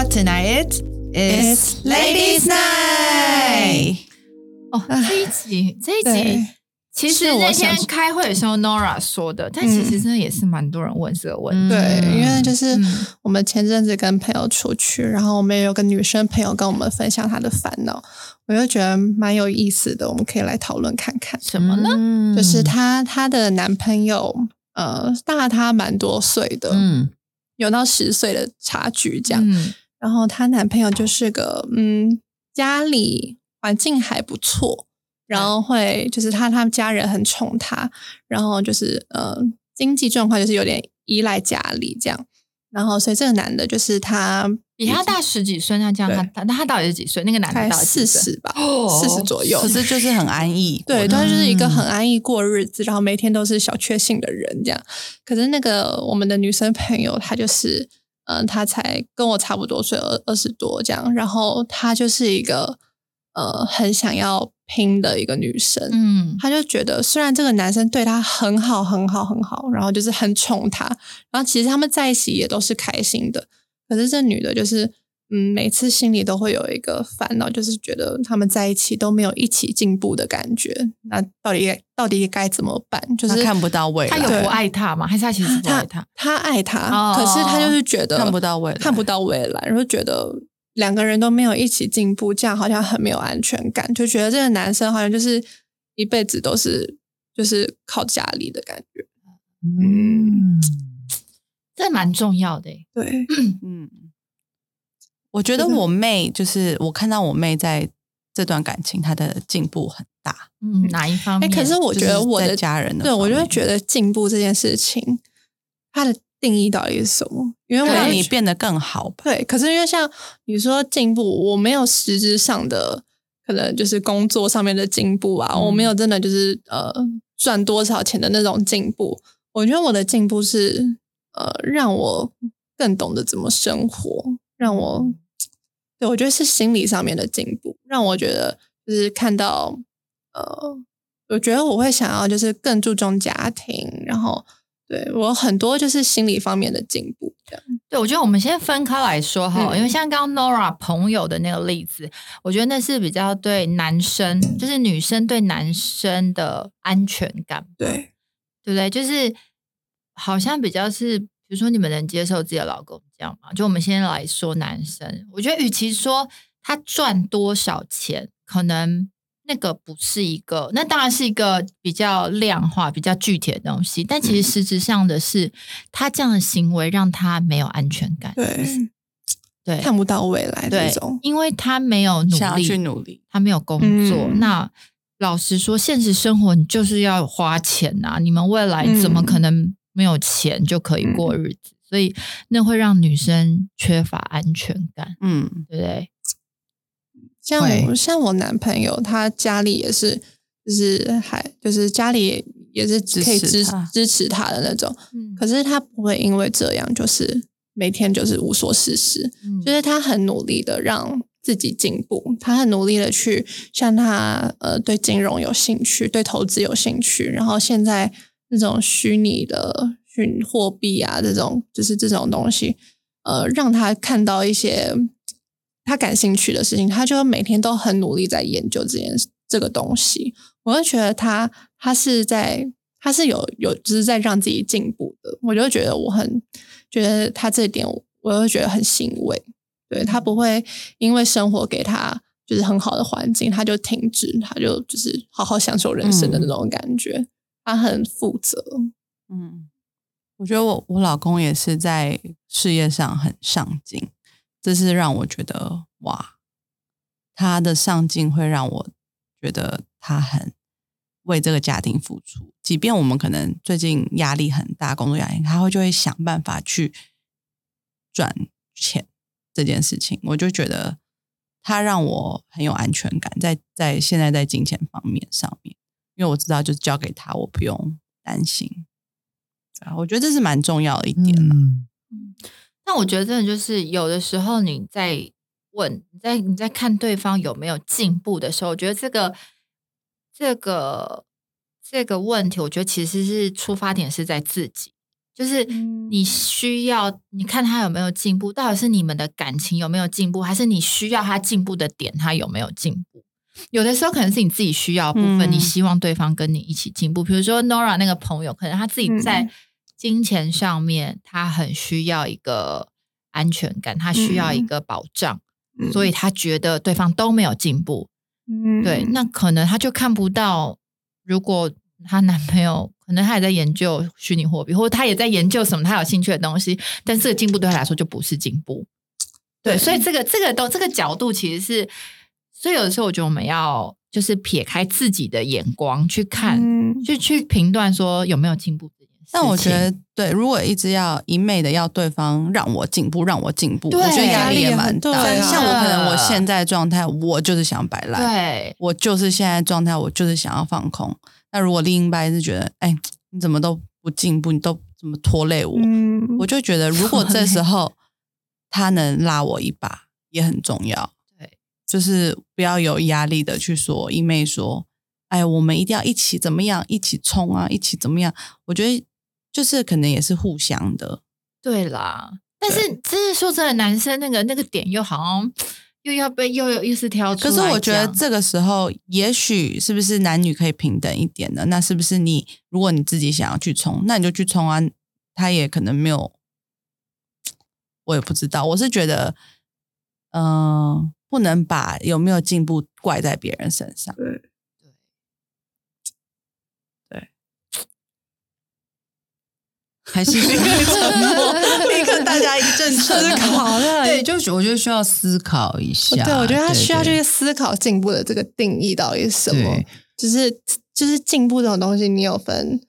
what tonight is? Ladies Night. 哦，这一集这一集，其实我那天开会的时候 Nora 说的，但其实真的也是蛮多人问这个问题。对，因为就是嗯我们前阵子跟朋友出去，然后我们也有个女生朋友跟我们分享她的烦恼，我就觉得蛮有意思的，我们可以来讨论看看。什么呢？嗯就是她她的男朋友呃大她蛮多岁的，嗯有到十岁的差距这样。嗯然后她男朋友就是个嗯家里环境还不错，然后会就是他他们家人很宠他，然后就是呃经济状况就是有点依赖家里这样。然后，所以这个男的就是他比他大十几岁，那这样他那他到底是几岁？那个男的才到底四？十吧，哦四十左右可。是就是很安逸，对，他就是一个嗯很安逸过日子，然后每天都是小确幸的人这样。可是那个我们的女生朋友，她就是，嗯、他才跟我差不多岁，二二十多这样。然后她就是一个呃很想要拼的一个女生，嗯，她就觉得虽然这个男生对她很好很好很好，然后就是很宠她，然后其实他们在一起也都是开心的。可是这女的就是，嗯，每次心里都会有一个烦恼，就是觉得他们在一起都没有一起进步的感觉。那到底到底该怎么办？就是看不到未来，他有不爱他吗？还是他其实不爱他？他爱他，哦可是他就是觉得看不到未来看不到未来，然后觉得两个人都没有一起进步，这样好像很没有安全感，就觉得这个男生好像就是一辈子都是就是靠家里的感觉。嗯这蛮重要的欸。对，嗯，我觉得我妹就是我看到我妹在这段感情，她的进步很大。嗯，哪一方哎、面？可是我觉得我的就是家人的对我就觉得进步这件事情，它的定义到底是什么？因为我让你变得更好吧。对，可是因为像你说进步，我没有实质上的可能就是工作上面的进步啊，嗯我没有真的就是呃赚多少钱的那种进步。我觉得我的进步是呃让我更懂得怎么生活，让我对我觉得是心理上面的进步，让我觉得就是看到呃，我觉得我会想要就是更注重家庭，然后对我很多就是心理方面的进步这样。对，我觉得我们先分开来说哈，嗯因为像刚刚 Nora 朋友的那个例子，我觉得那是比较对男生，就是女生对男生的安全感，对，对不对？就是好像比较是，比如说你们能接受自己的老公这样吗？就我们先来说男生，我觉得与其说他赚多少钱，可能那个不是一个，那当然是一个比较量化、比较具体的东西，但其实实质上的是，他这样的行为让他没有安全感，对，对。看不到未来对因为他没有努想要去力，努力，他没有工作，嗯。那老实说，现实生活你就是要花钱呐、你们未来怎么嗯。可能没有钱就可以过日子？所以那会让女生缺乏安全感，嗯，对不对？像我像我男朋友，他家里也是，就是还就是家里也是支可以支持他。支持他的那种，嗯。可是他不会因为这样就是每天就是无所事事，嗯。就是他很努力的让自己进步，他很努力的去像他呃对金融有兴趣，对投资有兴趣，然后现在那种虚拟的虚货币啊这种就是这种东西，呃，让他看到一些他感兴趣的事情，他就每天都很努力在研究这件这个东西。我就觉得他他是在他是有有就是在让自己进步的，我就觉得我很觉得他这一点，我会觉得很欣慰。对他不会因为生活给他就是很好的环境，他就停止，他就就是好好享受人生的那种感觉。他很负责，嗯，我觉得我我老公也是在事业上很上进，这是让我觉得哇，他的上进会让我觉得他很为这个家庭付出，即便我们可能最近压力很大，工作压力，他会就会想办法去赚钱这件事情，我就觉得他让我很有安全感，在在现在在金钱方面上面。因为我知道，就是交给他，我不用担心。啊，我觉得这是蛮重要的一点啦。嗯但我觉得真的就是有的时候你在问，你在你在看对方有没有进步的时候，我觉得这个这个这个问题，我觉得其实是出发点是在自己，就是嗯你需要你看他有没有进步，到底是你们的感情有没有进步，还是你需要他进步的点他有没有进步？有的时候可能是你自己需要的部分，嗯你希望对方跟你一起进步。比如说 Nora 那个朋友，可能他自己在嗯金钱上面，他很需要一个安全感，他需要一个保障，嗯所以他觉得对方都没有进步。嗯对，那可能他就看不到，如果她男朋友可能他也在研究虚拟货币，或者他也在研究什么他有兴趣的东西，但这个进步对他来说就不是进步。对，所以这个这个都这个角度其实是，所以有的时候我觉得我们要就是撇开自己的眼光去看，嗯去去评断说有没有进步这件事情。但我觉得，对，如果一直要一昧的要对方让我进步，让我进步，我觉得压力也蛮大的。像我可能我现在状态，我就是想摆烂，对我就是现在状态，我就是想要放空。那如果另一半是觉得，哎，你怎么都不进步，你都怎么拖累我，嗯我就觉得，如果这 时候他能拉我一把，也很重要。对，就是不要有压力的去说，一妹说，哎，我们一定要一起怎么样，一起冲啊，一起怎么样？我觉得就是可能也是互相的。对啦，但是真是说真的，男生那个那个点又好像又要被又又又是挑出来。可是我觉得这个时候，也许是不是男女可以平等一点呢？那是不是你如果你自己想要去冲，那你就去冲啊？他也可能没有，我也不知道。我是觉得，嗯、不能把有没有进步怪在别人身上。对还是需要沉默，立刻大家一阵思考。对，就是我觉得需要思考一下。对，我觉得他需要对去思考进步的这个定义到底是什么对。就是就是进步这种东西，你有分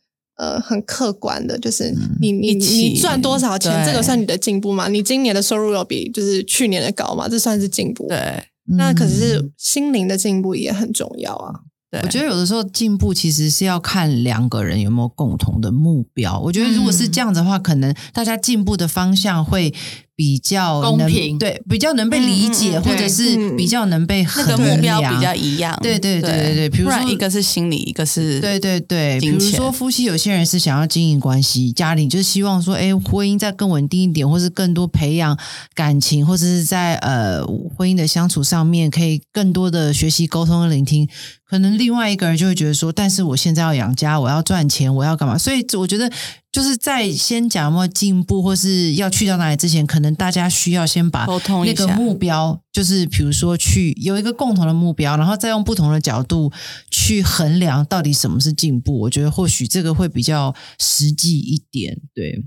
呃很客观的，就是你你你赚多少钱，这个算你的进步吗？你今年的收入有比就是去年的高吗？这算是进步。，对，那可嗯是心灵的进步也很重要啊。对我觉得有的时候进步其实是要看两个人有没有共同的目标。我觉得如果是这样子的话，可能大家进步的方向会比较公平对，比较能被理解，或者是比较能被那衡个目标比较一样。对对对对对比如说一个是心理，一个是对对对，比如说夫妻，有些人是想要经营关系，家庭就是希望说，哎，婚姻再更稳定一点，或是更多培养感情，或者是在呃婚姻的相处上面，可以更多的学习沟通和聆听。可能另外一个人就会觉得说，但是我现在要养家，我要赚钱，我要干嘛？所以我觉得就是在先讲有没有进步，或是要去到哪里之前，可能大家需要先把一个目标，就是比如说去有一个共同的目标，然后再用不同的角度去衡量到底什么是进步。我觉得或许这个会比较实际一点。对，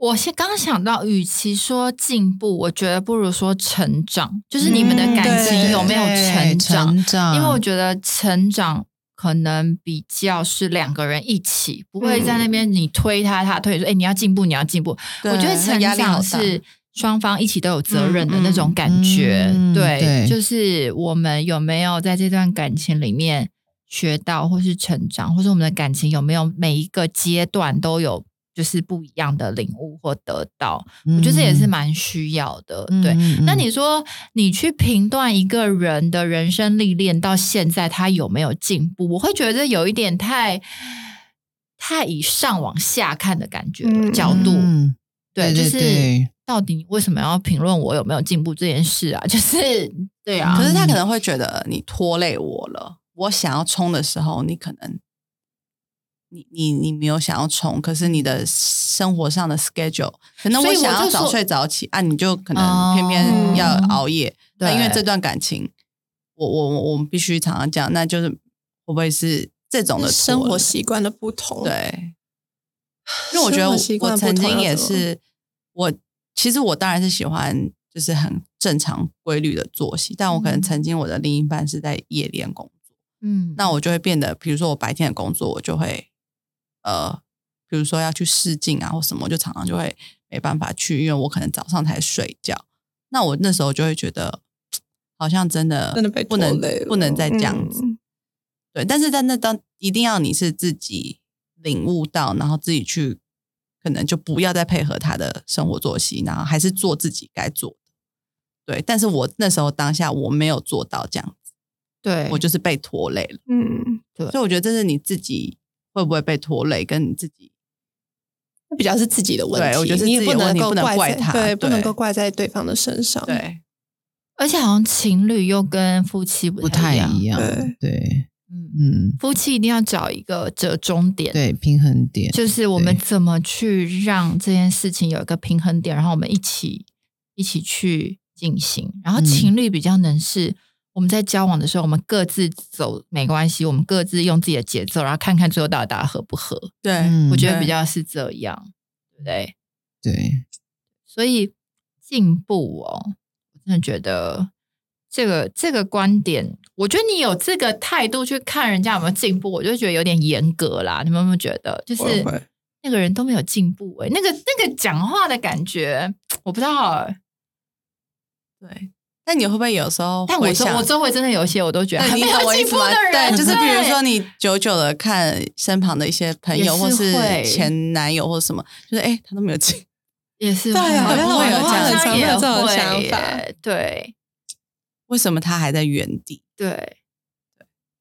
我先刚想到，与其说进步，我觉得不如说成长，就是你们的感情有没有成长？成长，因为我觉得成长可能比较是两个人一起，不会在那边你推他，他推说，哎、你要进步，你要进步。我觉得成长是双方一起都有责任的那种感觉。嗯嗯对，对就是我们有没有在这段感情里面学到，或是成长，或是我们的感情有没有每一个阶段都有。就是不一样的领悟或得到，我觉得这也是蛮需要的。对，那你说你去评断一个人的人生历练到现在他有没有进步，我会觉得有一点太太以上往下看的感觉、嗯角度。嗯对，对对就是到底为什么要评论我有没有进步这件事啊？就是对啊，可是他可能会觉得你拖累我了。我想要冲的时候，你可能你你你没有想要冲，可是你的生活上的 schedule，可能所以我想要早睡早起啊，你就可能偏偏要熬夜。那、对因为这段感情，我我我我们必须常常讲，那就是会不会是这种的生活习惯的不同，，对，因为我觉得我习惯我曾经也是，我其实我当然是喜欢就是很正常规律的作息，但我可能嗯。曾经我的另一半是在夜店工作，嗯，那我就会变得，比如说我白天的工作，我就会呃，比如说要去试镜啊或什么，就常常就会没办法去，因为我可能早上才睡觉，那我那时候就会觉得好像真的真的被不能不能再这样子。嗯对，但是在那当一定要你是自己领悟到，然后自己去，可能就不要再配合他的生活作息，然后还是做自己该做的。对，但是我那时候当下我没有做到这样子，对，我就是被拖累了。嗯，对所以我觉得这是你自己会不会被拖累，跟你自己比较是自己的问题，对我觉得是你也自己的问能够题不能怪怪他对，不能够怪在对方的身上。对，而且好像情侣又跟夫妻不不太一样。对对，嗯，嗯，夫妻一定要找一个折中点，对，平衡点。就是我们怎么去让这件事情有一个平衡点，然后我们一起一起去进行。然后嗯情侣比较能是我们在交往的时候，我们各自走没关系，我们各自用自己的节奏，然后看看最后到底大家合不合。对，嗯我觉得比较是这样，对不对？对，所以进步哦，我真的觉得这个这个观点，我觉得你有这个态度去看人家有没有进步，我就觉得有点严格啦。你们有没有觉得，就是那个人都没有进步、欸？那个那个讲话的感觉，我不知道、欸。对。但你会不会有时候但我周我周围真的有一些，我都觉得对，你还没有懂我意思吗进步的？人，对，就是比如说你久久的看身旁的一些朋友，或是前男友或什么，就是哎，他都没有进，也是对好像会会有这样好像也很常会有这种想法对为什么他还在原地？对。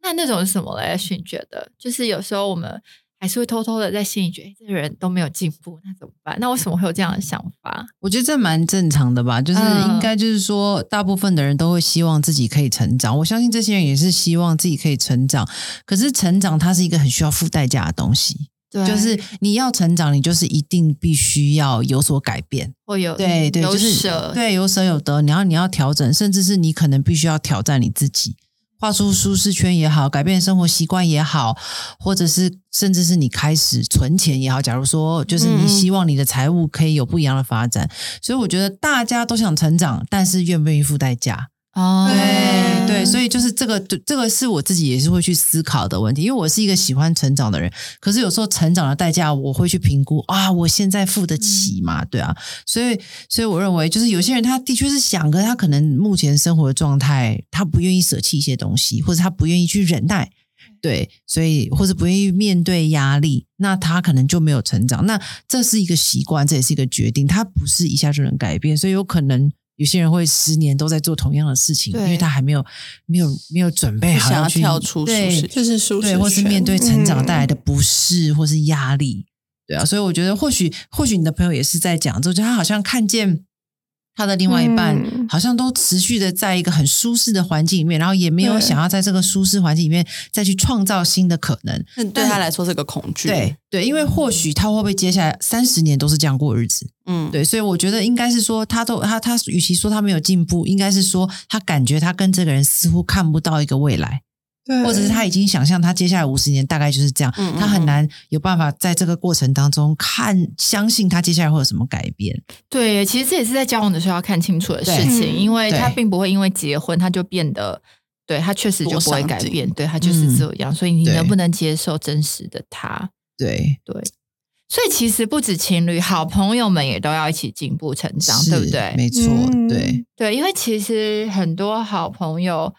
那那种是什么嘞？是你觉得，就是有时候我们还是会偷偷的在心里觉得，哎这个人都没有进步，那怎么办？那为什么会有这样的想法？我觉得这蛮正常的吧，就是嗯应该就是说，大部分的人都会希望自己可以成长。我相信这些人也是希望自己可以成长，可是成长它是一个很需要付代价的东西。对就是你要成长，你就是一定必须要有所改变。会有对对，有就是舍，对有舍有得，你要你要调整，甚至是你可能必须要挑战你自己，跨出舒适圈也好，改变生活习惯也好，或者是甚至是你开始存钱也好。假如说，就是你嗯希望你的财务可以有不一样的发展，所以我觉得大家都想成长，但是愿不愿意付代价？哦，对对，所以就是这个，这个是我自己也是会去思考的问题，因为我是一个喜欢成长的人，可是有时候成长的代价我会去评估啊，我现在付得起吗？对啊，所以所以我认为就是有些人他的确是想，可是他可能目前生活的状态，他不愿意舍弃一些东西，或者他不愿意去忍耐。对，所以或者不愿意面对压力，那他可能就没有成长。那这是一个习惯，这也是一个决定，他不是一下就能改变，所以有可能有些人会十年都在做同样的事情，因为他还没有没有没有准备好想要去跳出舒对适圈。就是舒适对，或是面对成长带来的嗯不适或是压力，对啊，所以我觉得或许或许你的朋友也是在讲，就他好像看见他的另外一半、嗯好像都持续的在一个很舒适的环境里面，然后也没有想要在这个舒适环境里面再去创造新的可能。那对他来说是个恐惧。对，对，因为或许他会不会接下来三十年都是这样过日子？嗯，对，所以我觉得应该是说，他都他他，与其说他没有进步，应该是说他感觉他跟这个人似乎看不到一个未来。对，或者是他已经想象他接下来五十年大概就是这样，嗯嗯他很难有办法在这个过程当中看相信他接下来会有什么改变。对，其实这也是在交往的时候要看清楚的事情，嗯因为他并不会因为结婚他就变得，对他确实就不会改变，对他就是这样，所以你能不能接受真实的他？对，对，所以其实不止情侣，好朋友们也都要一起进步成长，对不对？没错，嗯对，对，因为其实很多好朋友，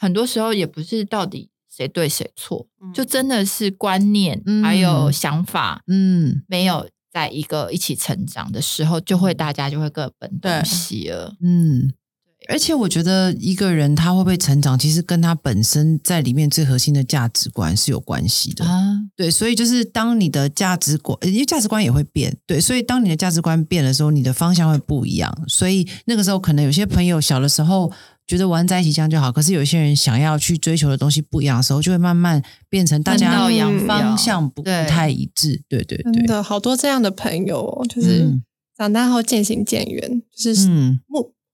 很多时候也不是到底谁对谁错，嗯就真的是观念、嗯还有想法嗯。没有在一个一起成长的时候，就会大家就会各奔东西了。嗯。而且我觉得一个人他会不会成长，其实跟他本身在里面最核心的价值观是有关系的。啊，对，所以就是当你的价值观，呃因为价值观也会变，对，所以当你的价值观变的时候，你的方向会不一样。所以那个时候，可能有些朋友小的时候觉得玩在一起这样就好，可是有些人想要去追求的东西不一样的时候，就会慢慢变成大家方向不太一致。对对对，真的好多这样的朋友哦，就是嗯长大后渐行渐远，就是嗯，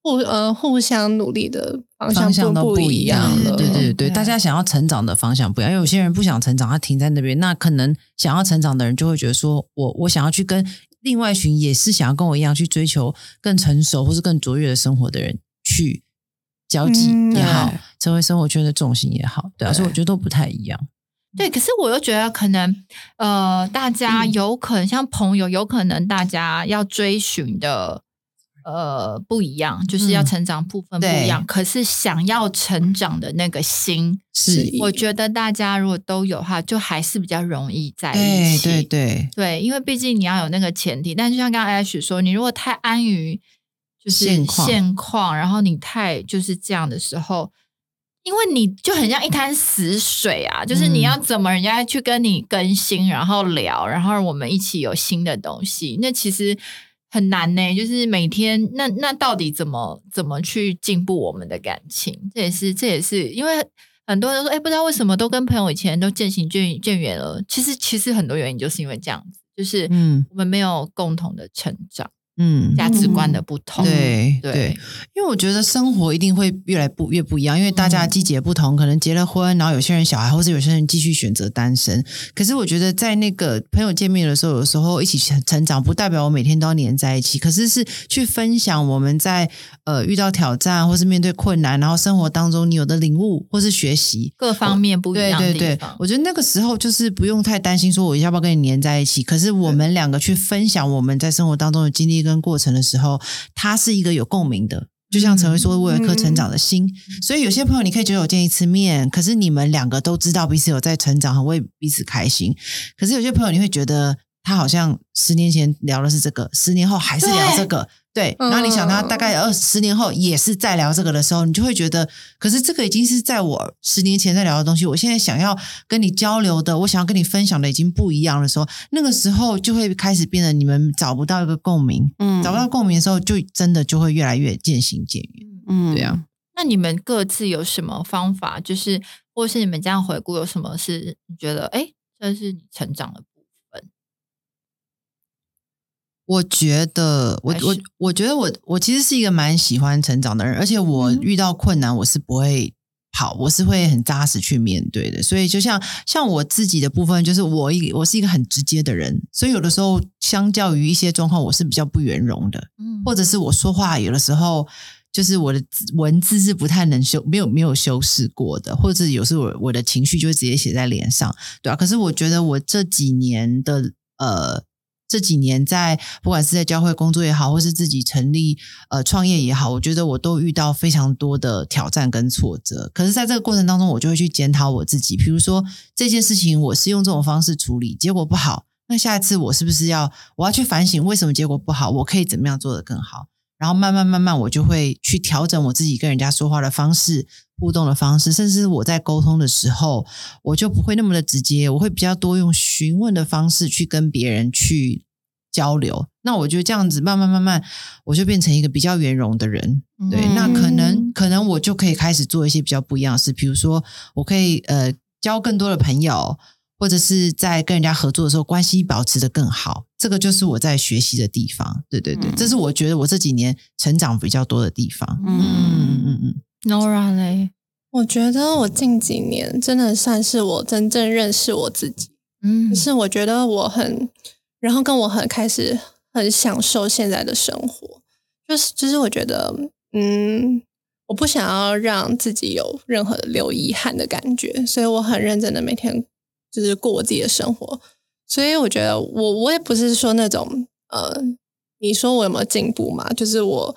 互互呃互相努力的方方向都不一样了。对对对，对大家想要成长的方向不一样。因为有些人不想成长，他停在那边，那可能想要成长的人就会觉得说，我我想要去跟另外一群也是想要跟我一样去追求更成熟或是更卓越的生活的人去交际嗯也好对，成为生活圈的重心也好，对啊，对所以我觉得都不太一样。对，可是我又觉得可能，呃，大家嗯有可能像朋友，有可能大家要追寻的，呃，不一样，就是要嗯成长部分不一样。对可是想要成长的那个心，是我觉得大家如果都有的话，就还是比较容易在一对起。对对，对，因为毕竟你要有那个前提，但就像刚刚 Ash 说，你如果太安于就是现况，然后你太就是这样的时候，因为你就很像一滩死水啊，就是你要怎么人家去跟你更新，然后聊，然后我们一起有新的东西，那其实很难呢。就是每天，那那到底怎么怎么去进步我们的感情？这也是这也是因为很多人说，哎，不知道为什么都跟朋友以前都渐行渐渐远了。其实其实很多原因就是因为这样子，就是嗯我们没有共同的成长，嗯，价值观的不同。对对，因为我觉得生活一定会越来不越不一样，因为大家的季节不同，可能结了婚，然后有些人小孩，或者有些人继续选择单身。可是我觉得在那个朋友见面的时候，有时候一起成成长，不代表我每天都要黏在一起，可是是去分享我们在呃遇到挑战或是面对困难，然后生活当中你有的领悟或是学习。各方面不一样的对对对，。我觉得那个时候就是不用太担心，说我要不要跟你黏在一起。可是我们两个去分享我们在生活当中的经历跟过程的时候，它是一个有共鸣的。就像陈慧说，我有一颗成长的心，所以有些朋友你可以觉得我见一次面，可是你们两个都知道彼此有在成长，很为彼此开心。可是有些朋友你会觉得他好像十年前聊的是这个，十年后还是聊这个，对。嗯然后你想他大概二十年后也是在聊这个的时候，你就会觉得，可是这个已经是在我十年前在聊的东西，我现在想要跟你交流的，我想要跟你分享的已经不一样的时候，那个时候就会开始变得你们找不到一个共鸣，嗯找不到共鸣的时候，就真的就会越来越渐行渐远。嗯对啊，那你们各自有什么方法？就是，或是你们这样回顾，有什么是你觉得，哎，这是你成长的？我觉得，我我我觉得我我其实是一个蛮喜欢成长的人，而且我嗯遇到困难我是不会跑，我是会很扎实去面对的。所以就像像我自己的部分，就是我一我是一个很直接的人，所以有的时候相较于一些状况，我是比较不圆融的，嗯或者是我说话有的时候。就是我的文字是不太能修，没有没有修饰过的，或者有时候我我的情绪就会直接写在脸上，对啊。可是我觉得我这几年的呃这几年在不管是在教会工作也好，或是自己成立呃创业也好，我觉得我都遇到非常多的挑战跟挫折。可是，在这个过程当中，我就会去检讨我自己，比如说这件事情我是用这种方式处理，结果不好，那下一次我是不是要我要去反省为什么结果不好，我可以怎么样做得更好？然后慢慢慢慢，我就会去调整我自己跟人家说话的方式、互动的方式，甚至我在沟通的时候，我就不会那么的直接，我会比较多用询问的方式去跟别人去交流。那我觉得这样子慢慢慢慢，我就变成一个比较圆融的人。对，嗯那可能可能我就可以开始做一些比较不一样的事，比如说我可以呃交更多的朋友，或者是在跟人家合作的时候关系保持的更好。这个就是我在学习的地方。对对对，嗯这是我觉得我这几年成长比较多的地方。嗯嗯嗯嗯 Nora 嘞，我觉得我近几年真的算是我真正认识我自己，嗯就是我觉得我很，然后跟我很开始很享受现在的生活，就是就是我觉得，嗯，我不想要让自己有任何的留遗憾的感觉，所以我很认真的每天就是过我自己的生活，所以我觉得我我也不是说那种呃，你说我有没有进步嘛？就是我。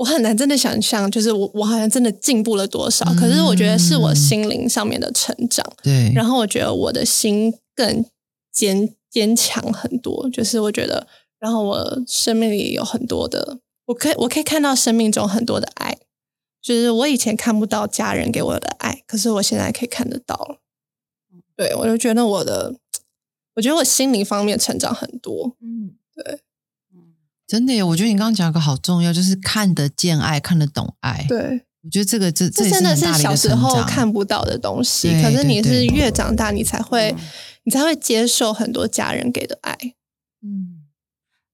我很难真的想象，就是我我好像真的进步了多少，可是我觉得是我嗯心灵上面的成长。对，然后我觉得我的心更坚坚强很多，就是我觉得，然后我生命里有很多的，我可以我可以看到生命中很多的爱，就是我以前看不到家人给我的爱，可是我现在可以看得到了。对，我就觉得我的，我觉得我心灵方面成长很多。嗯真的耶，我觉得你刚刚讲一个好重要，就是看得见爱，看得懂爱。对，我觉得这个这这真的是小时候看不到的东西，可是你对对是越长大，你才会，你才会接受很多家人给的爱。嗯，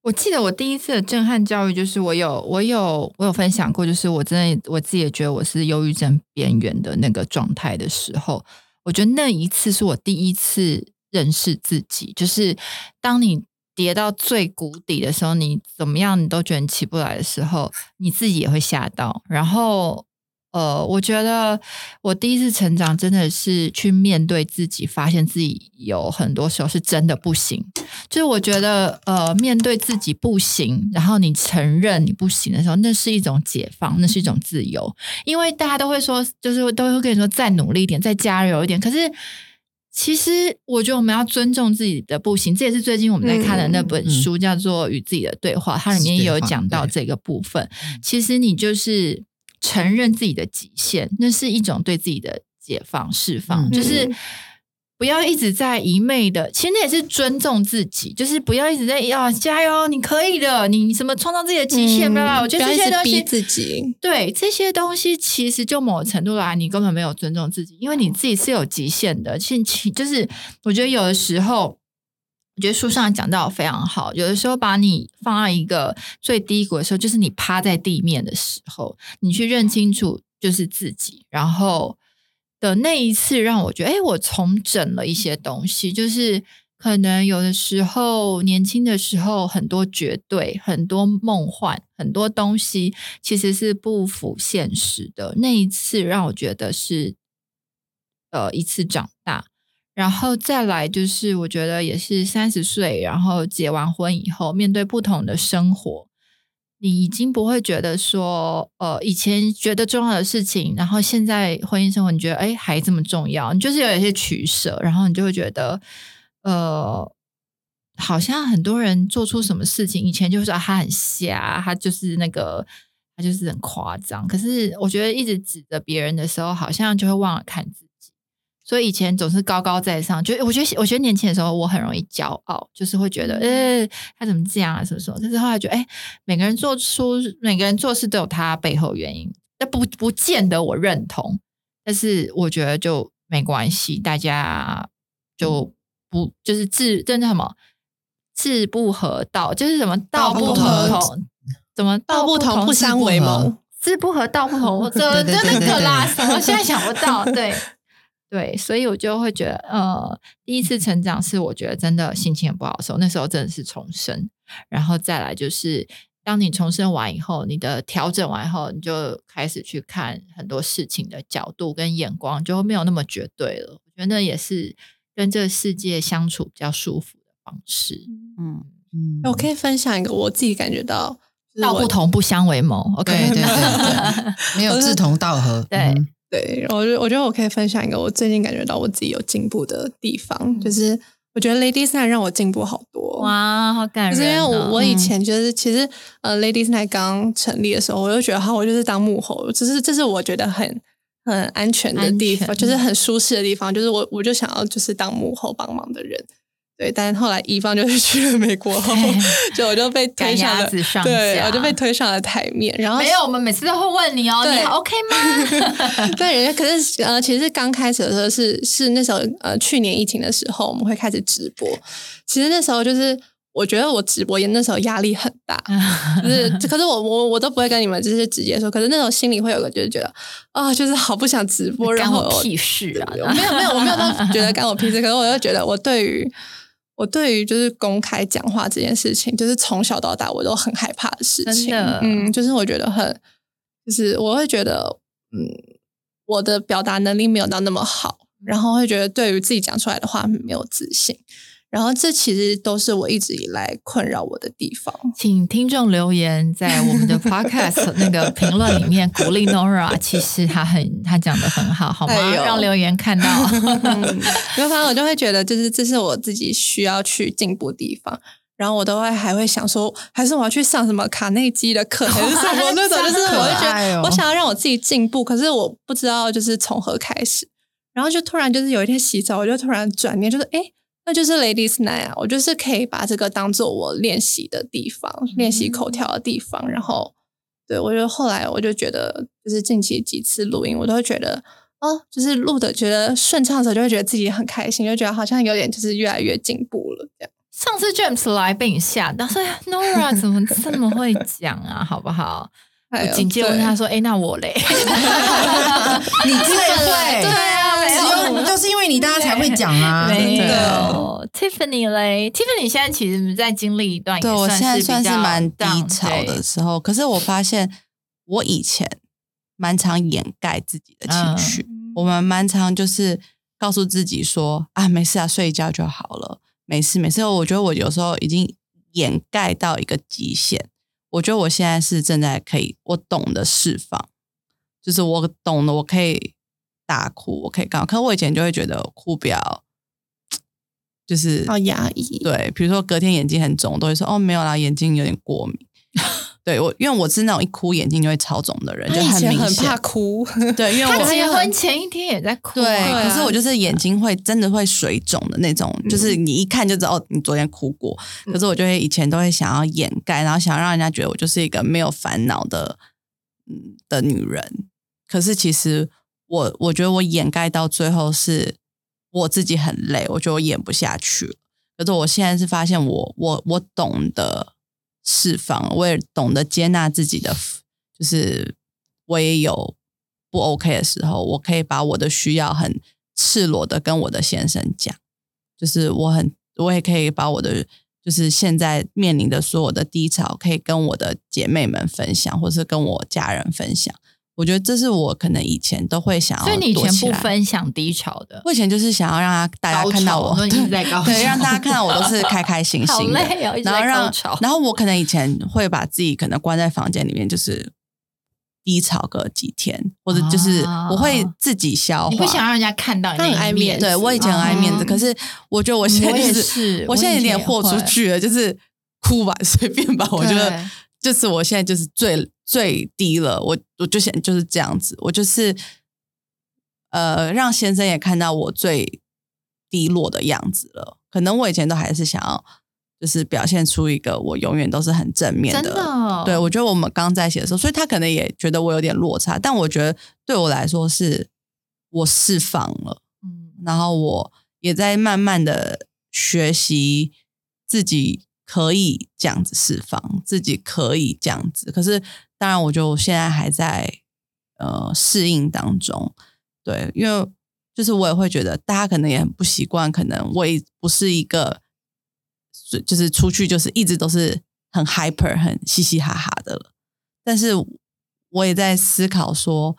我记得我第一次的震撼教育，就是我有我有我有分享过，就是我真的我自己也觉得我是忧郁症边缘的那个状态的时候，我觉得那一次是我第一次认识自己，就是当你跌到最谷底的时候，你怎么样你都觉得你起不来的时候，你自己也会吓到，然后。呃，我觉得我第一次成长真的是去面对自己，发现自己有很多时候是真的不行。就是我觉得，呃，面对自己不行，然后你承认你不行的时候，那是一种解放，那是一种自由。因为大家都会说，就是都会跟你说再努力一点，再加油一点。可是，其实我觉得我们要尊重自己的不行，这也是最近我们在看的那本书，叫做《与自己的对话》，它里面也有讲到这个部分。其实你就是。承认自己的极限，那是一种对自己的解放、释放，嗯就是。不要一直在一昧的，其实那也是尊重自己，就是不要一直在要加油，你可以的，你什么创造自己的极限，巴拉巴拉我觉得这些东西逼自己，对这些东西，其实就某程度来，你根本没有尊重自己，因为你自己是有极限的。其实，就是我觉得有的时候，我觉得书上讲到非常好，有的时候把你放在一个最低谷的时候，就是你趴在地面的时候，你去认清楚就是自己，然后的那一次让我觉得，哎，我重整了一些东西，就是。可能有的时候，年轻的时候很多绝对、很多梦幻、很多东西其实是不符现实的。那一次让我觉得是，呃，一次长大，然后再来就是我觉得也是三十岁，然后结完婚以后，面对不同的生活，你已经不会觉得说，呃，以前觉得重要的事情，然后现在婚姻生活你觉得哎还这么重要，你就是有一些取舍，然后你就会觉得。呃，好像很多人做出什么事情，以前就说他很瞎，他就是那个，他就是很夸张。可是我觉得一直指着别人的时候，好像就会忘了看自。所以以前总是高高在上，就我觉得，我觉得年轻的时候我很容易骄傲，就是会觉得，呃，他怎么这样啊，什么什么。但是后来觉得，哎，每个人做出每个人做事都有他背后原因，那不不见得我认同。但是我觉得就没关系，大家就。不就是志，真的什么志不合道，就是什么道不同，怎么道不同不相为谋，志不合道不同，这就那个啦，什么现在想不到，对对，所以我就会觉得，呃，第一次成长是我觉得真的心情很不好的时候，那时候真的是重生，然后再来就是当你重生完以后，你的调整完以后，你就开始去看很多事情的角度跟眼光，就没有那么绝对了。我觉得那也是。跟这个世界相处比较舒服的方式，嗯。嗯，我可以分享一个我自己感觉到道不同不相为谋，OK，对对对，没有志同道合，对对，我觉得我觉得我可以分享一个我最近感觉到我自己有进步的地方，就是我觉得 Ladies Night 让我进步好多，哇，好感人！因为我我以前就是其实呃 Ladies Night 刚成立的时候，我就觉得哈，我就是当幕后，只是这是我觉得很。很安全的地方，就是很舒适的地方，就是我我就想要就是当幕后帮忙的人，对。但是后来乙方就是 去了美国后，就我就被推上了，对，我就被推上了台面。然后没有，我们每次都会问你哦，你 OK 吗？对，人家可是呃，其实刚开始的时候是是那时候呃，去年疫情的时候，我们会开始直播。其实那时候就是。我觉得我直播也那时候压力很大，就是可是我我我都不会跟你们就是直接说，可是那种心里会有个就是觉得啊，就是好不想直播，然后屁事啊！没有没有，我没有都觉得干我屁事，可是我又觉得我对于我对于就是公开讲话这件事情，就是从小到大我都很害怕的事情，嗯，就是我觉得很，就是我会觉得嗯，我的表达能力没有到那么好，然后会觉得对于自己讲出来的话没有自信。然后这其实都是我一直以来困扰我的地方。请听众留言在我们的 podcast 那个评论里面鼓励 Nora。其实他很他讲的很好，好吗？让留言看到。有反正我就会觉得，就是这是我自己需要去进步的地方。然后我都会还会想说，还是我要去上什么卡内基的课，还是什么那种？就是我就觉得我想要让我自己进步，可是我不知道就是从何开始。然后就突然就是有一天洗澡，我就突然转念，就是哎。那就是 Ladies Night 啊，我就是可以把这个当做我练习的地方，练习口条的地方。然后，对我就后来我就觉得，就是近期几次录音，我都会觉得，哦，就是录的觉得顺畅的时候，就会觉得自己很开心，就觉得好像有点就是越来越进步了这样。上次 James 来被你吓到，说 Nora 怎么这么会讲啊，好不好？我紧接着问他说：“哎，那我嘞？你最会，对啊，只有就是因为你，大家才会讲啊。没有 Tiffany 嘞，Tiffany 现在其实在经历一段，对我现在算是蛮低潮的时候。可是我发现，我以前蛮常掩盖自己的情绪，我们蛮常就是告诉自己说：啊，没事啊，睡一觉就好了，没事没事。我觉得我有时候已经掩盖到一个极限。”我觉得我现在是正在可以，我懂得释放，就是我懂得，我可以大哭，我可以干嘛？可我以前就会觉得哭比较，就是好压抑。对，比如说隔天眼睛很肿，都会说哦没有啦，眼睛有点过敏。对我，因为我是那种一哭眼睛就会超肿的人，就他以前明显。很怕哭，对，因为我结婚前一天也在哭、对，啊，可是我就是眼睛会真的会水肿的那种，就是你一看就知道哦你昨天哭过。可是我就会以前都会想要掩盖，然后想要让人家觉得我就是一个没有烦恼的嗯的女人。可是其实我我觉得我掩盖到最后是我自己很累，我觉得我演不下去。可是我现在是发现我我我懂得释放，我也懂得接纳自己的，就是我也有不 OK 的时候，我可以把我的需要很赤裸的跟我的先生讲，就是我很我也可以把我的就是现在面临的所有的低潮，可以跟我的姐妹们分享，或是跟我家人分享。我觉得这是我可能以前都会想要，所以你以前不，分享低潮的，我以前就是想要让他大家看到我，潮说你在高对，让大家看到我都是开开心 心的，哦，一直在然后让，然后我可能以前会把自己可能关在房间里面，就是低潮个几天，或者就是啊我会自己消化。你不想让人家看到你爱面子对我以前很爱面子，嗯可是我觉得我现在我也就是是我现在有点豁出去了，就是哭吧，随便吧。我觉得对就是我现在就是最最低了，我我就想就是这样子，我就是呃让先生也看到我最低落的样子了。可能我以前都还是想要就是表现出一个我永远都是很正面真的哦，对，我觉得我们刚在一起的时候，所以他可能也觉得我有点落差，但我觉得对我来说是我释放了，嗯。然后我也在慢慢的学习自己可以这样子释放，自己可以这样子。可是当然，我就现在还在呃适应当中，对，因为就是我也会觉得大家可能也很不习惯，可能我也不是一个就就是出去就是一直都是很 hyper 很嘻嘻哈哈的了，但是我也在思考说，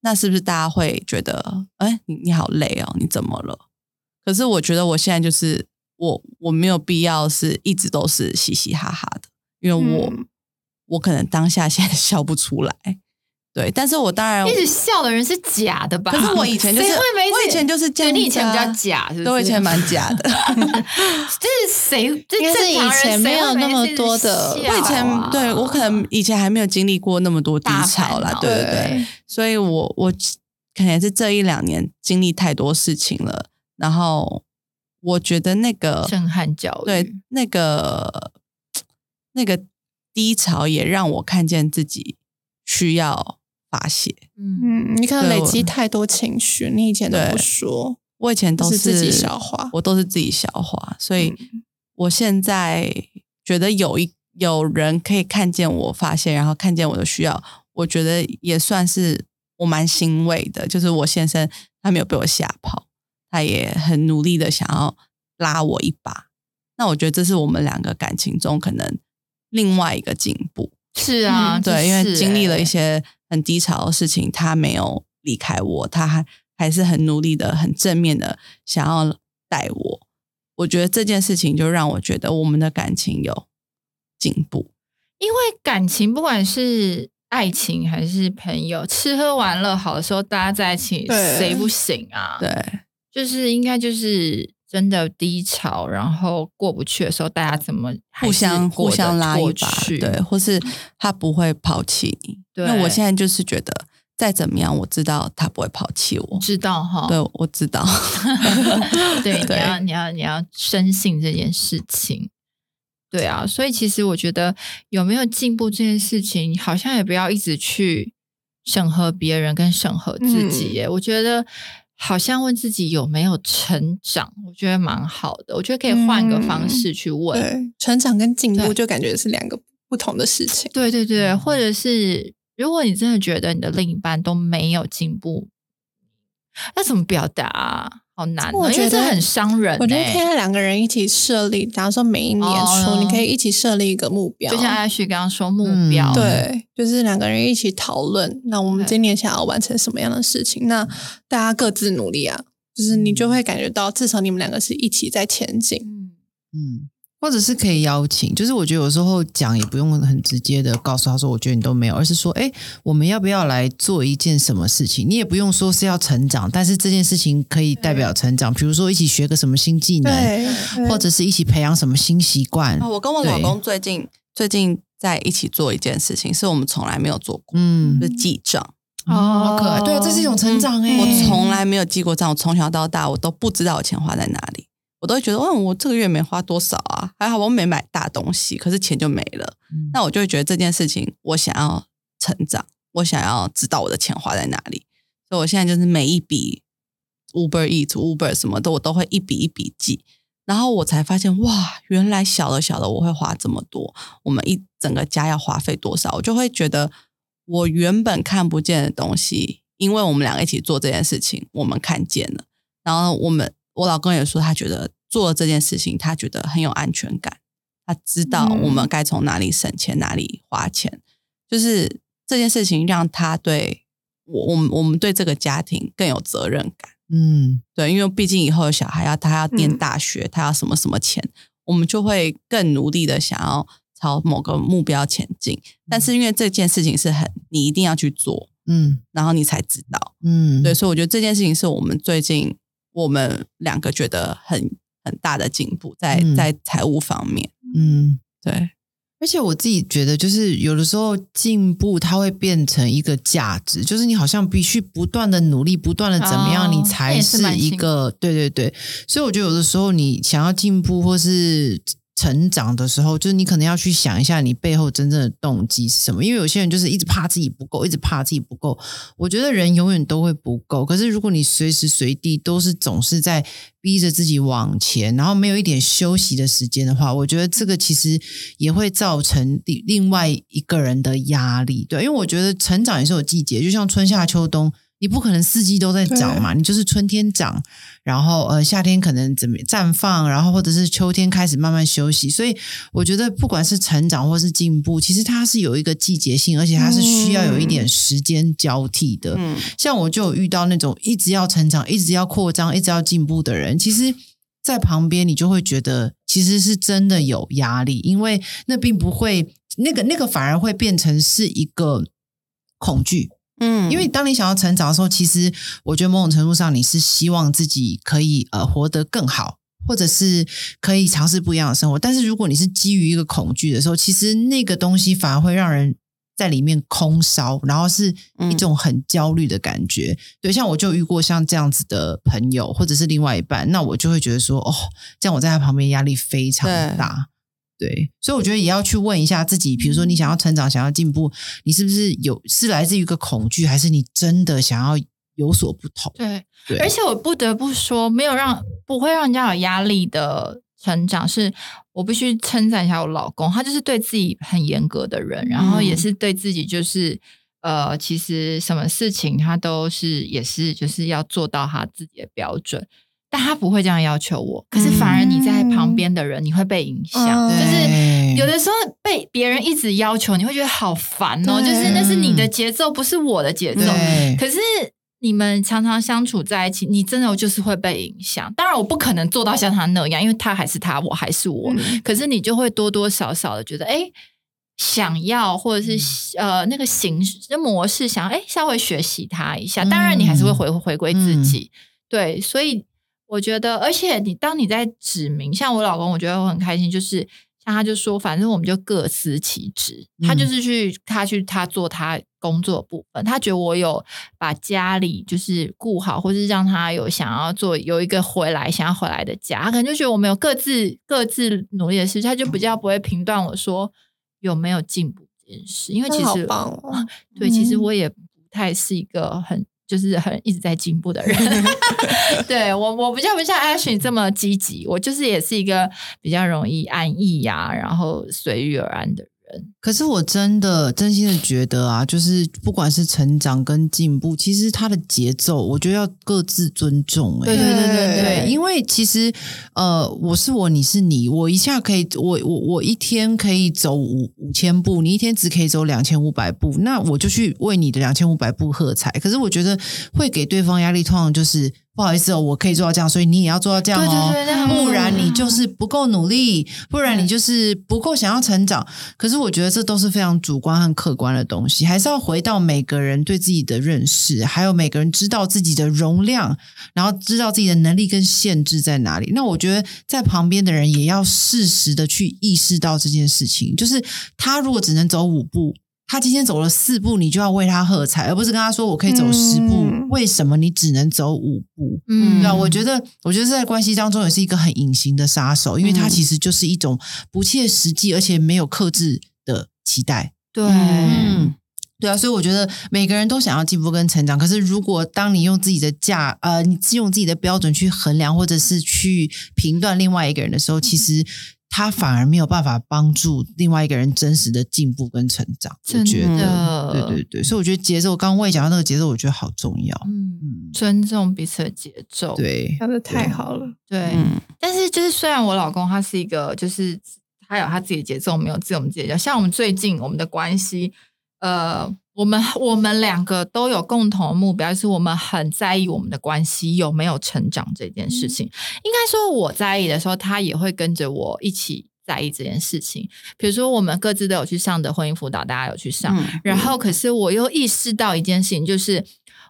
那是不是大家会觉得，哎，你你好累哦，你怎么了？可是我觉得我现在就是我我没有必要是一直都是嘻嘻哈哈的，因为我、嗯我可能当下现在 笑不出来，对，但是我当然一直笑的人是假的吧？可是我以前就是会没我以前就是这样啊你以前比较假，是不是？对我以前蛮假的。这是谁？这是以前没有那么多的啊我以前对我可能以前还没有经历过那么多低潮啦对对对，所以我我可能也是这一两年经历太多事情了，然后我觉得那个震撼教育，对那个那个低潮也让我看见自己需要发泄。嗯，嗯，你可能累积太多情绪，你以前都不说，我以前都是自己消化我都是自己消化，所以嗯我现在觉得有一有人可以看见我发现，然后看见我的需要，我觉得也算是我蛮欣慰的。就是我先生他没有被我吓跑，他也很努力的想要拉我一把。那我觉得这是我们两个感情中可能另外一个进步。是啊，对，因为经历了欸一些很低潮的事情，他没有离开我，他还还是很努力的、很正面的想要带我。我觉得这件事情就让我觉得我们的感情有进步。因为感情不管是爱情还是朋友，吃喝玩乐好的时候，大家在一起，谁不行啊？，对就是应该就是真的低潮，然后过不去的时候，大家怎么互相互相拉一把，去对，或是他不会抛弃你。对那我现在就是觉得，再怎么样，我知道他不会抛弃我。知道哈？对，我知道。对，你要你要你要深信这件事情。对啊，所以其实我觉得有没有进步这件事情，好像也不要一直去审核别人跟审核自己嗯耶。我觉得好像问自己有没有成长，我觉得蛮好的。我觉得可以换个方式去问。对，成长跟进步就感觉是两个不同的事情。对对对，或者是如果你真的觉得你的另一半都没有进步，那怎么表达啊？好难、哦，我觉得这很伤人、欸。我觉得可以让两个人一起设立，假如说每一年初，哦你可以一起设立一个目标，就像阿旭刚刚说目嗯。标，对，就是两个人一起讨论，那我们今年想要完成什么样的事情？那大家各自努力啊，就是你就会感觉到，至少你们两个是一起在前进。嗯，嗯，或者是可以邀请，就是我觉得有时候讲也不用很直接的告诉他说，我觉得你都没有，而是说，哎，我们要不要来做一件什么事情？你也不用说是要成长，但是这件事情可以代表成长，比如说一起学个什么新技能，或者是一起培养什么新习惯。哦，我跟我老公最近最近在一起做一件事情，是我们从来没有做过，嗯。就是记账。哦，好可爱，对啊，这是一种成长哎、我从来没有记过账，我从小到大我都不知道我钱花在哪里，我都会觉得，嗯，我这个月没花多少啊，还好我没买大东西，可是钱就没了。嗯那我就会觉得这件事情，我想要成长，我想要知道我的钱花在哪里，所以我现在就是每一笔 Uber Eat、Uber 什么的，我都会一笔一笔记。然后我才发现，哇，原来小的小的我会花这么多，我们一整个家要花费多少，我就会觉得我原本看不见的东西，因为我们两个一起做这件事情，我们看见了。然后我们我老公也说，他觉得做了这件事情，他觉得很有安全感，他知道嗯我们该从哪里省钱，哪里花钱，就是这件事情让他对我我们我们对这个家庭更有责任感。嗯对，因为毕竟以后有小孩要他要念嗯大学，他要什么什么钱，我们就会更努力的想要朝某个目标前进。但是因为这件事情是很你一定要去做，嗯然后你才知道。嗯，对，所以我觉得这件事情是我们最近我们两个觉得很很大的进步，在嗯在财务方面。嗯。对，而且我自己觉得，就是有的时候进步，它会变成一个价值，就是你好像必须不断的努力，不断的怎么样，哦你才是一个对对对。所以我觉得有的时候你想要进步或是成长的时候，就是你可能要去想一下你背后真正的动机是什么。因为有些人就是一直怕自己不够，一直怕自己不够。我觉得人永远都会不够，可是如果你随时随地都是总是在逼着自己往前，然后没有一点休息的时间的话，我觉得这个其实也会造成另另外一个人的压力。对，因为我觉得成长也是有季节，就像春夏秋冬。你不可能四季都在长嘛，你就是春天长，然后呃夏天可能怎么绽放，然后或者是秋天开始慢慢休息。所以我觉得不管是成长或是进步，其实它是有一个季节性，而且它是需要有一点时间交替的。嗯，像我就有遇到那种一直要成长、一直要扩张、一直要进步的人，其实，在旁边你就会觉得其实是真的有压力，因为那并不会，那个那个反而会变成是一个恐惧。嗯因为当你想要成长的时候，其实我觉得某种程度上你是希望自己可以呃活得更好。或者是可以尝试不一样的生活，但是如果你是基于一个恐惧的时候，其实那个东西反而会让人在里面空烧，然后是一种很焦虑的感觉。对，像我就遇过像这样子的朋友，或者是另外一半，那我就会觉得说，哦，这样我在他旁边压力非常大。对，所以我觉得也要去问一下自己，比如说你想要成长、想要进步，你是不是有是来自于一个恐惧，还是你真的想要有所不同？对，对，而且我不得不说，没有让不会让人家有压力的成长，是我必须称赞一下我老公，他就是对自己很严格的人，然后也是对自己就是。呃，其实什么事情他都是也是就是要做到他自己的标准，但他不会这样要求我。可是反而你在旁边的人，你会被影响，嗯就是有的时候被别人一直要求，你会觉得好烦哦。就是那是你的节奏，不是我的节奏。可是你们常常相处在一起，你真的就是会被影响。当然，我不可能做到像他那样，因为他还是他，我还是我。嗯可是你就会多多少少的觉得，哎，想要或者是、呃那个形式模式，想哎稍微学习他一下。当然，你还是会回回归自己。对，所以我觉得，而且你当你在指明，像我老公，我觉得我很开心，就是像他就说，反正我们就各司其职。他嗯就是去他去他做他工作的部分，他觉得我有把家里就是顾好，或是让他有想要做有一个回来想要回来的家，他可能就觉得我们有各自各自努力的事，他就比较不会评断我说有没有进步这件事，因为其实哦 对，其实嗯我也不太是一个很。就是很一直在进步的人，对我我比较不像 Ashley 这么积极，我就是也是一个比较容易安逸呀、然后随遇而安的人。可是我真的真心的觉得啊，就是不管是成长跟进步，其实它的节奏，我觉得要各自尊重、欸。对对对对对，因为其实呃，我是我，你是你，我一下可以，我我我一天可以走五五千步，你一天只可以走两千五百步，那我就去为你的两千五百步喝彩。可是我觉得会给对方压力，通常就是不好意思哦，我可以做到这样，所以你也要做到这样哦。对对对不然你就是不够努力，不然你就是不够想要成长。可是我觉得这都是非常主观和客观的东西，还是要回到每个人对自己的认识，还有每个人知道自己的容量，然后知道自己的能力跟限制在哪里。那我觉得在旁边的人也要适时的去意识到这件事情，就是他如果只能走五步。他今天走了四步，你就要为他喝彩，而不是跟他说我可以走十步，嗯为什么你只能走五步？嗯。对啊，我觉得，我觉得在关系当中也是一个很隐形的杀手，因为它嗯其实就是一种不切实际而且没有克制的期待。对，嗯，对啊，所以我觉得每个人都想要进步跟成长，可是如果当你用自己的价，呃，你用自己的标准去衡量或者是去评断另外一个人的时候，其实他反而没有办法帮助另外一个人真实的进步跟成长。我真觉得，的，对对对，所以我觉得节奏，刚刚我也讲到那个节奏，我觉得好重要。嗯，嗯，尊重彼此的节奏，对，讲的太好了，对。嗯但是就是虽然我老公他是一个，就是他有他自己的节奏，没有自我们自己的节奏。像我们最近我们的关系，呃，我们我们两个都有共同的目标，就是我们很在意我们的关系有没有成长这件事情。应该说我在意的时候，他也会跟着我一起在意这件事情。比如说我们各自都有去上的婚姻辅导，大家有去上，嗯然后可是我又意识到一件事情，就是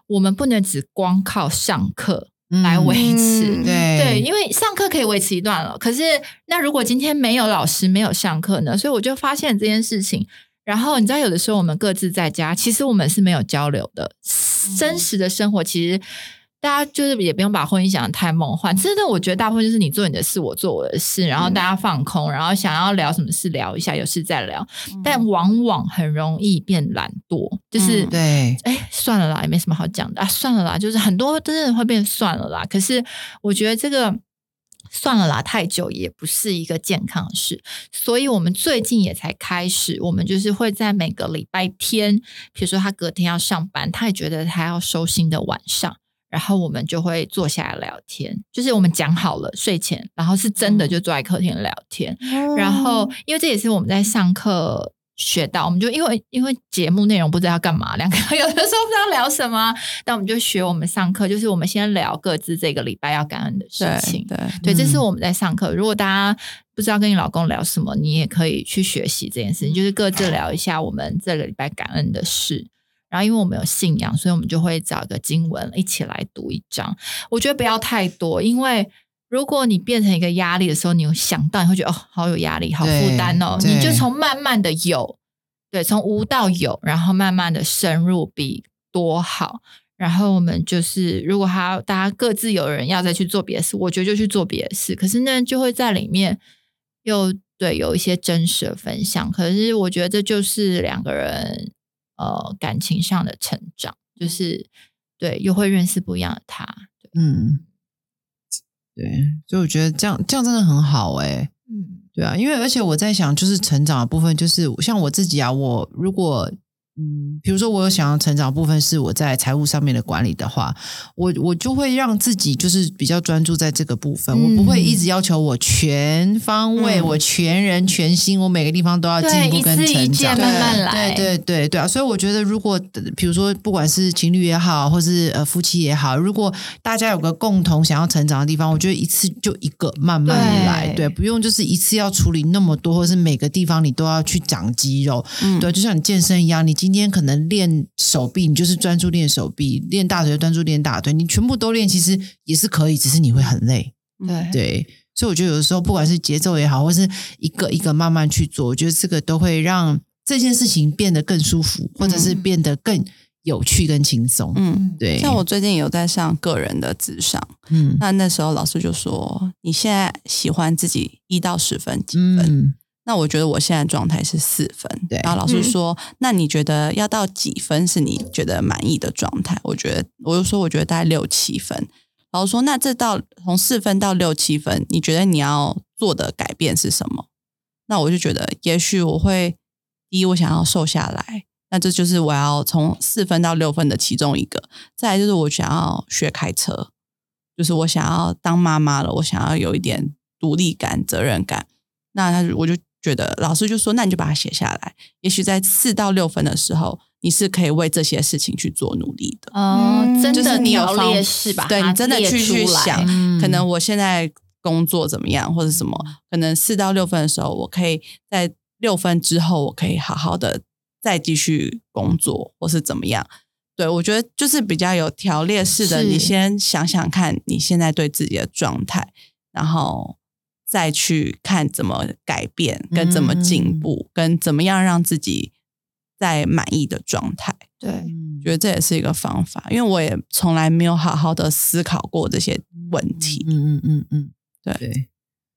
我们不能只光靠上课来维持。嗯对对，因为上课可以维持一段了，可是那如果今天没有老师，没有上课呢？所以我就发现这件事情。然后你知道，有的时候我们各自在家，其实我们是没有交流的。真实的生活其实大家就是也不用把婚姻想的太梦幻，真的，我觉得大部分就是你做你的事，我做我的事，然后大家放空，然后想要聊什么事聊一下，有事再聊。但往往很容易变懒惰，就是、嗯对，哎，算了啦，也没什么好讲的啊，算了啦，就是很多真的会变算了啦。可是我觉得这个算了啦，太久也不是一个健康的事，所以我们最近也才开始，我们就是会在每个礼拜天，比如说他隔天要上班，他也觉得他要收心的晚上。然后我们就会坐下来聊天，就是我们讲好了睡前，然后是真的就坐在客厅聊天。然后，因为这也是我们在上课学到，我们就因为因为节目内容不知道要干嘛，两个 有的时候不知道聊什么，但我们就学我们上课，就是我们先聊各自这个礼拜要感恩的事对情。对，对，这是嗯我们在上课。如果大家不知道跟你老公聊什么，你也可以去学习这件事情，就是各自聊一下我们这个礼拜感恩的事。然后，因为我们有信仰，所以我们就会找一个经文一起来读一章。我觉得不要太多，因为如果你变成一个压力的时候，你有想到，你会觉得哦，好有压力，好负担哦。你就从慢慢的有，对，从无到有，然后慢慢的深入，比多好。然后我们就是，如果还要大家各自有人要再去做别的事，我觉得就去做别的事。可是呢，就会在里面又对有一些真实的分享。可是我觉得这就是两个人呃感情上的成长，就是对又会认识不一样的他。嗯，对，所以我觉得这样这样真的很好哎、嗯。对啊，因为而且我在想，就是成长的部分，就是像我自己啊，我如果嗯，比如说我有想要成长的部分是我在财务上面的管理的话，我我就会让自己就是比较专注在这个部分，嗯我不会一直要求我全方位、嗯我全人全心，我每个地方都要进对，步跟成长。件慢慢来。对对对对啊！所以我觉得，如果比如说，不管是情侣也好，或是呃夫妻也好，如果大家有个共同想要成长的地方，我觉得一次就一个，慢慢来，对对，不用就是一次要处理那么多，或是每个地方你都要去长肌肉，嗯对，就像你健身一样，你今天可能练手臂，你就是专注练手臂；练大腿就专注练大腿，你全部都练，其实也是可以，只是你会很累。对对，所以我觉得有的时候，不管是节奏也好，或是一个一个慢慢去做，我觉得这个都会让这件事情变得更舒服，或者是嗯变得更有趣跟轻松。嗯，对，像我最近有在上个人的智商，嗯那那时候老师就说：“你现在喜欢自己一到十分几分？”嗯那我觉得我现在状态是四分，对然后老师说：“那你觉得要到几分是你觉得满意的状态？”我觉得，我就说我觉得大概六七分。老师说：“那这到从四分到六七分，你觉得你要做的改变是什么？”那我就觉得，也许我会第一，我想要瘦下来，那这就是我要从四分到六分的其中一个。再来就是我想要学开车，就是我想要当妈妈了，我想要有一点独立感、责任感。那他就我就觉得老师就说，那你就把它写下来。也许在四到六分的时候，你是可以为这些事情去做努力的。哦，嗯真的就是你有列式吧对你真的去去想嗯可能我现在工作怎么样，或者什么，可能四到六分的时候，我可以在六分之后，我可以好好的再继续工作，或是怎么样。对我觉得就是比较有条列式的，你先想想看你现在对自己的状态，然后再去看怎么改变，跟怎么进步，跟怎么样让自己在满意的状态。对，嗯觉得这也是一个方法，因为我也从来没有好好的思考过这些问题。嗯嗯嗯嗯，对对，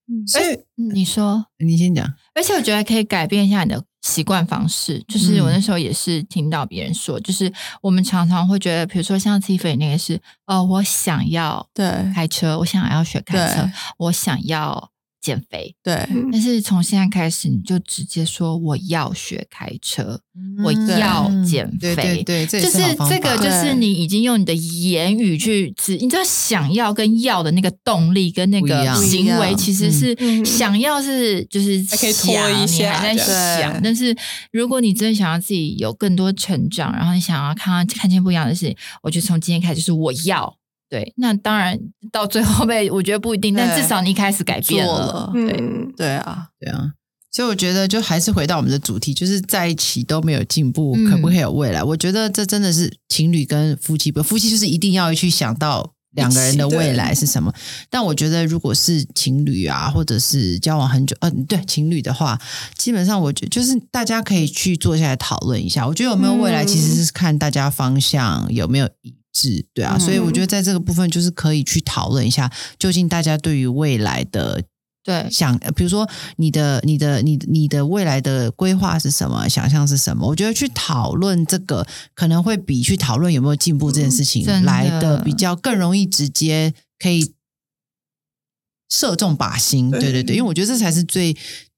嗯所以嗯你说，你先讲，而且我觉得可以改变一下你的习惯方式。就是我那时候也是听到别人说，就是我们常常会觉得，比如说像 Tiffy 那个是，哦，我想要对开车，我想要学开车，我想要减肥。对。嗯。但是从现在开始，你就直接说我要学开车，我嗯要减肥对对，这。也就是这个，就是你已经用你的言语去指，你知道想要跟要的那个动力跟那个行为，其实是嗯。想要是就是还可以拖想一下你还在想，对。但是如果你真的想要自己有更多成长，然后你想要看看见不一样的事情，我觉得从今天开始就是我要。对，那当然到最后被我觉得不一定，但至少你一开始改变了了。对，嗯，对啊，对啊。所以我觉得，就还是回到我们的主题，就是在一起都没有进步，嗯可不可以有未来？我觉得这真的是情侣跟夫妻不，夫妻就是一定要去想到两个人的未来是什么。但我觉得，如果是情侣啊，或者是交往很久，嗯、对情侣的话，基本上我觉得就是大家可以去坐下来讨论一下。我觉得有没有未来，嗯其实是看大家方向有没有一致，对啊。嗯所以我觉得在这个部分，就是可以去讨论一下，究竟大家对于未来的对，想，呃比如说你的、你的、你、你的未来的规划是什么，想象是什么？我觉得去讨论这个，可能会比去讨论有没有进步这件事情来的比较更容易直接可以射中靶心。对对对对，因为我觉得这才是最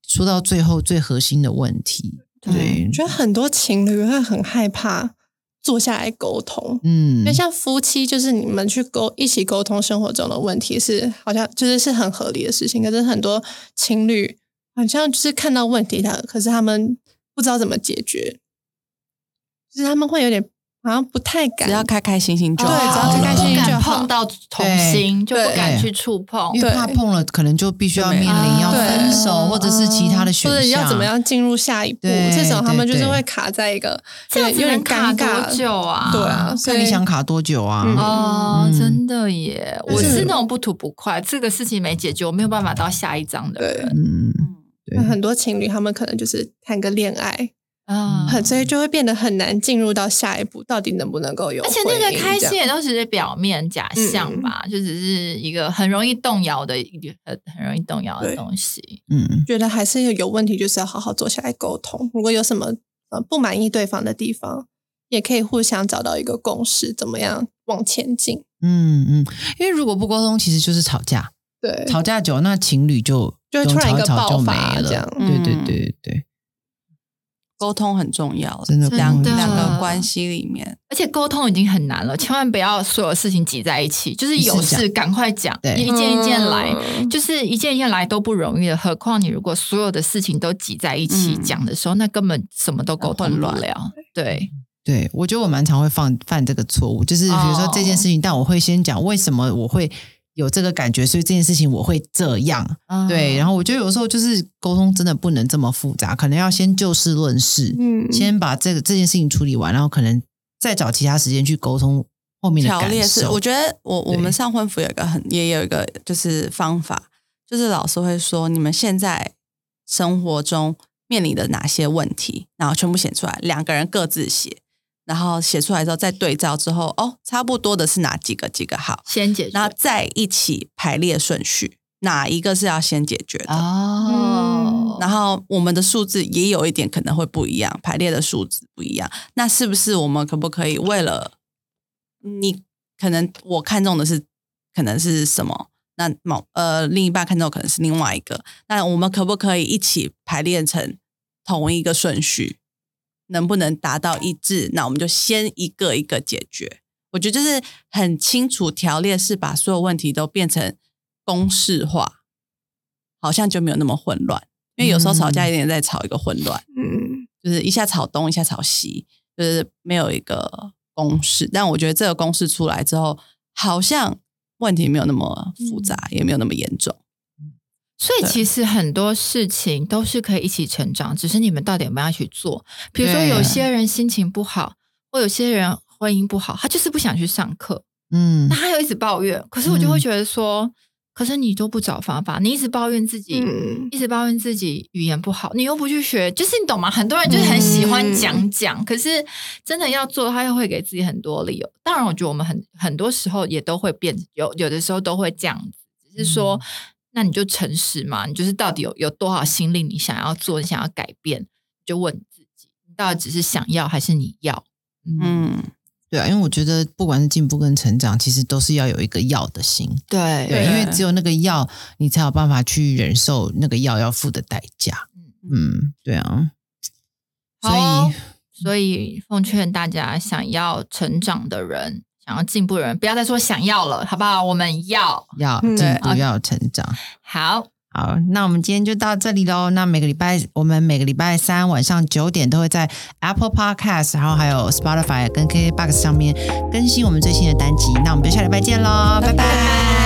说到最后最核心的问题。对我，觉得很多情侣会很害怕坐下来沟通，嗯因为像夫妻，就是你们去沟一起沟通生活中的问题是，好像就是是很合理的事情。可是很多情侣好像就是看到问题，他可是他们不知道怎么解决，就是他们会有点好像不太敢只要开开心心就对只要开开心心就好。碰到同心，就不敢去触碰。因为怕碰了，可能就必须要面临要分手，或者是其他的选项，或者要怎么样进入下一步，对这种他们就是会卡在一个这样有点尴尬多久啊？对啊，所以你想卡多久啊？嗯。哦，嗯真的耶！我是。那种不吐不快，这个事情没解决，我没有办法到下一章的人。嗯，对。那很多情侣他们可能就是谈个恋爱，啊很所以就会变得很难进入到下一步，到底能不能够有而？且那个开心也都只是表面假象吧，就只是一个很容易动摇的一个很很容易动摇的东西。嗯觉得还是有问题，就是要好好坐下来沟通。如果有什么呃不满意对方的地方，也可以互相找到一个共识，怎么样往前进？嗯嗯，因为如果不沟通，其实就是吵架，对，吵架久，那情侣就就会突然一个爆发了。这样对对对对，沟通很重要，真的两真的两个关系里面，而且沟通已经很难了，千万不要所有事情挤在一起，就是有事赶快讲，对。一件一件来。嗯。就是一件一件来都不容易的，何况你如果所有的事情都挤在一起嗯。讲的时候，那根本什么都沟通不了。对，对我觉得我蛮常会犯犯这个错误，就是比如说这件事情，但我会先讲为什么我会有这个感觉，所以这件事情我会这样。对，然后后我觉得有时候就是沟通真的不能这么复杂，可能要先就事论事，嗯，先把这个这件事情处理完，然后可能再找其他时间去沟通后面的感条列式，我觉得我我们上婚服有一个很也有一个就是方法，就是老师会说你们现在生活中面临的哪些问题，然后全部写出来，两个人各自写，然后写出来之后再对照之后，哦，差不多的是哪几个几个好，先解决然后再一起排列顺序，哪一个是要先解决的。哦，然后我们的数字也有一点可能会不一样，排列的数字不一样。那是不是我们可不可以为了你可能我看中的是可能是什么？那某呃另一半看中可能是另外一个。那我们可不可以一起排列成同一个顺序？能不能达到一致？那我们就先一个一个解决。我觉得就是很清楚条列式，把所有问题都变成公式化，好像就没有那么混乱。因为有时候吵架有点在吵一个混乱，嗯，就是一下吵东，一下吵西，就是没有一个公式。但我觉得这个公式出来之后，好像问题没有那么复杂，也没有那么严重。所以其实很多事情都是可以一起成长，只是你们到底有没有要去做。比如说，有些人心情不好，或有些人婚姻不好，他就是不想去上课，嗯那他又一直抱怨。可是我就会觉得说，可是你都不找方法，你一直抱怨自己，嗯一直抱怨自己语言不好，你又不去学，就是你懂吗？很多人就是很喜欢讲讲，可是真的要做，他又会给自己很多理由。当然，我觉得我们很很多时候也都会变，有有的时候都会这样子，只是说，那你就诚实嘛，你就是到底有有多少心力，你想要做，你想要改变，就问自己，你到底只是想要还是你要？嗯，对啊，因为我觉得不管是进步跟成长，其实都是要有一个要的心。对对，因为只有那个要，你才有办法去忍受那个要要付的代价。嗯，对啊。所好以，所以奉劝大家，想要成长的人，想要进步的人，不要再说想要了，好不好？我们要嗯要进步，要有成长。好。好，那我们今天就到这里喽。那每个礼拜，我们每个礼拜三晚上九点都会在 Apple Podcast，然后还有 Spotify 跟 KKBox 上面更新我们最新的单集。那我们就下礼拜见喽，拜拜